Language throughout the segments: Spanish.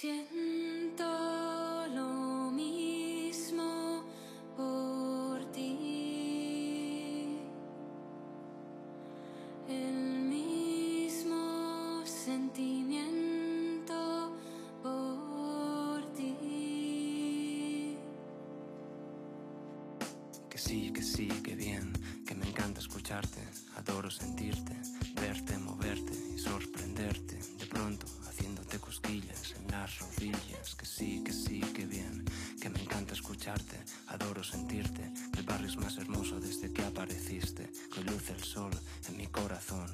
Siento lo mismo por ti. El mismo sentimiento por ti. Que sí, que sí, que bien, que me encanta escucharte, adoro sentirte, verte, moverte y sí, que sí, que bien, que me encanta escucharte, adoro sentirte. El barrio es más hermoso desde que apareciste, que luce el sol en mi corazón.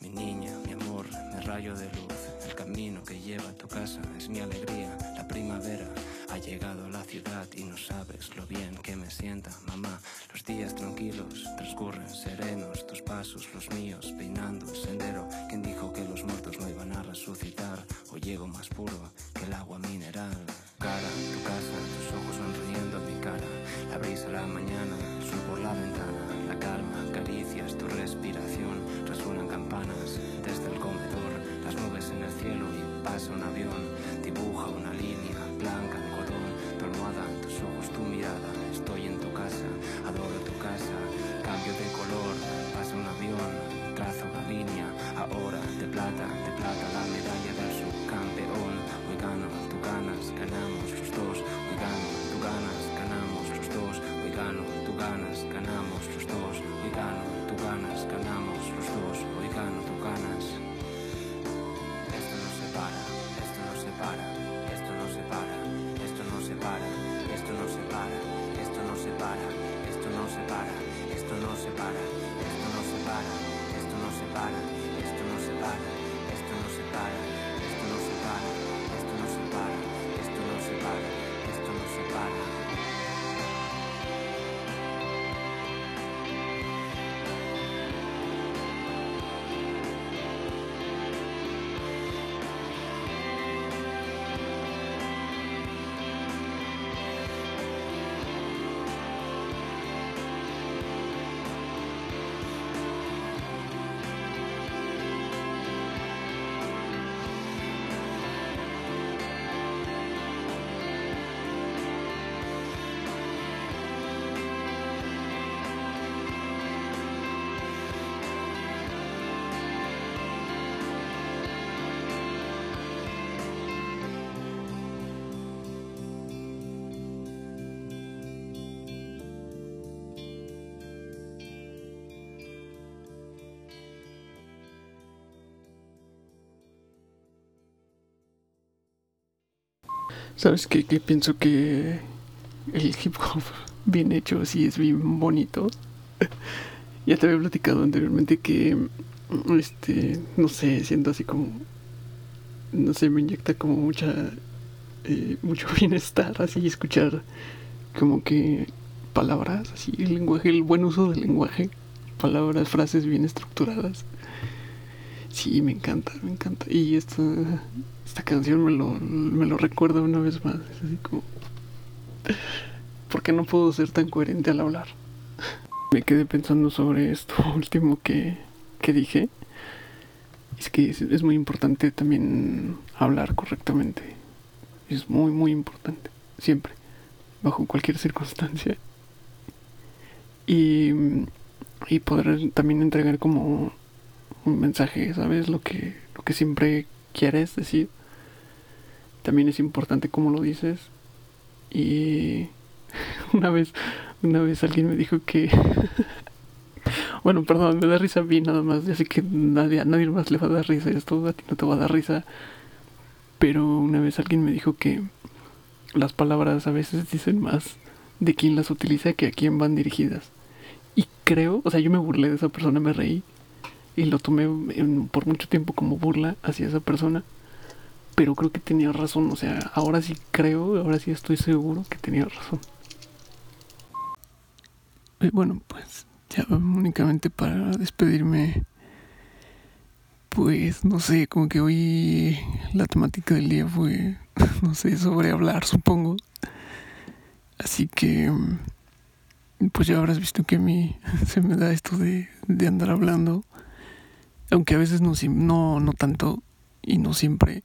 Mi niña, mi amor, mi rayo de luz, el camino que lleva a tu casa es mi alegría. La primavera ha llegado a la ciudad y no sabes lo bien que me sienta, mamá. Los días tranquilos transcurren serenos, tus pasos, los míos, peinando el sendero. ¿Quién dijo que los muertos no iban a resucitar? Hoy llego más puro que el agua mineral. Cara, tu casa, tus ojos sonriendo a mi cara. La brisa, la mañana, el por la ventana. La calma, caricias, tu respiración. Resuenan campanas desde el comedor. Las nubes en el cielo y pasa un avión. Ganas, ganamos los dos. Hoy gano, tú ganas, ganamos los dos. Hoy gano, tú ganas. ¿Sabes qué? Que pienso que el hip hop bien hecho sí es bien bonito. ya te había platicado anteriormente que, este, no sé, siento así como, no sé, me inyecta como mucha, eh, mucho bienestar, así escuchar como que palabras, así el lenguaje, el buen uso del lenguaje, palabras, frases bien estructuradas. Sí, me encanta, me encanta. Y esta, esta canción me lo, me lo recuerda una vez más. Es así como... ¿Por qué no puedo ser tan coherente al hablar? Me quedé pensando sobre esto último que, que dije. Es que es, es muy importante también hablar correctamente. Es muy, muy importante. Siempre. Bajo cualquier circunstancia. Y, y poder también entregar como un mensaje, ¿sabes? Lo que, lo que siempre quieres decir. También es importante cómo lo dices. Y una vez, una vez alguien me dijo que. bueno, perdón, me da risa a mí nada más. Ya sé que nadie, a nadie más le va a dar risa esto, a ti no te va a dar risa. Pero una vez alguien me dijo que las palabras a veces dicen más de quién las utiliza que a quién van dirigidas. Y creo, o sea, yo me burlé de esa persona, me reí y lo tomé por mucho tiempo como burla hacia esa persona. Pero creo que tenía razón, o sea, ahora sí creo, ahora sí estoy seguro que tenía razón. Bueno, pues ya únicamente para despedirme, pues no sé, como que hoy la temática del día fue, no sé, sobre hablar, supongo. Así que, pues ya habrás visto que a mí se me da esto de, de andar hablando aunque a veces no, no, no tanto y no siempre.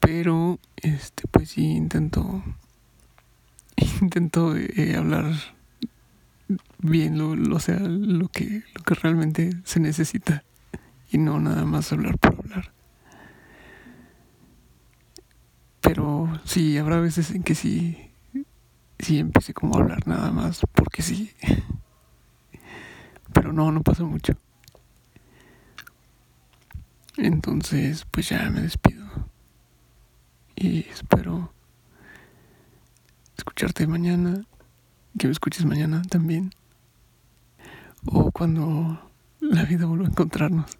Pero, este, pues sí, intento, intento eh, hablar bien lo, lo, sea, lo que, lo que realmente se necesita y no nada más hablar por hablar. Pero sí, habrá veces en que sí, sí empiece como a hablar nada más, porque sí. Pero no, no pasa mucho. Entonces, pues ya me despido. Y espero escucharte mañana, que me escuches mañana también. O cuando la vida vuelva a encontrarnos.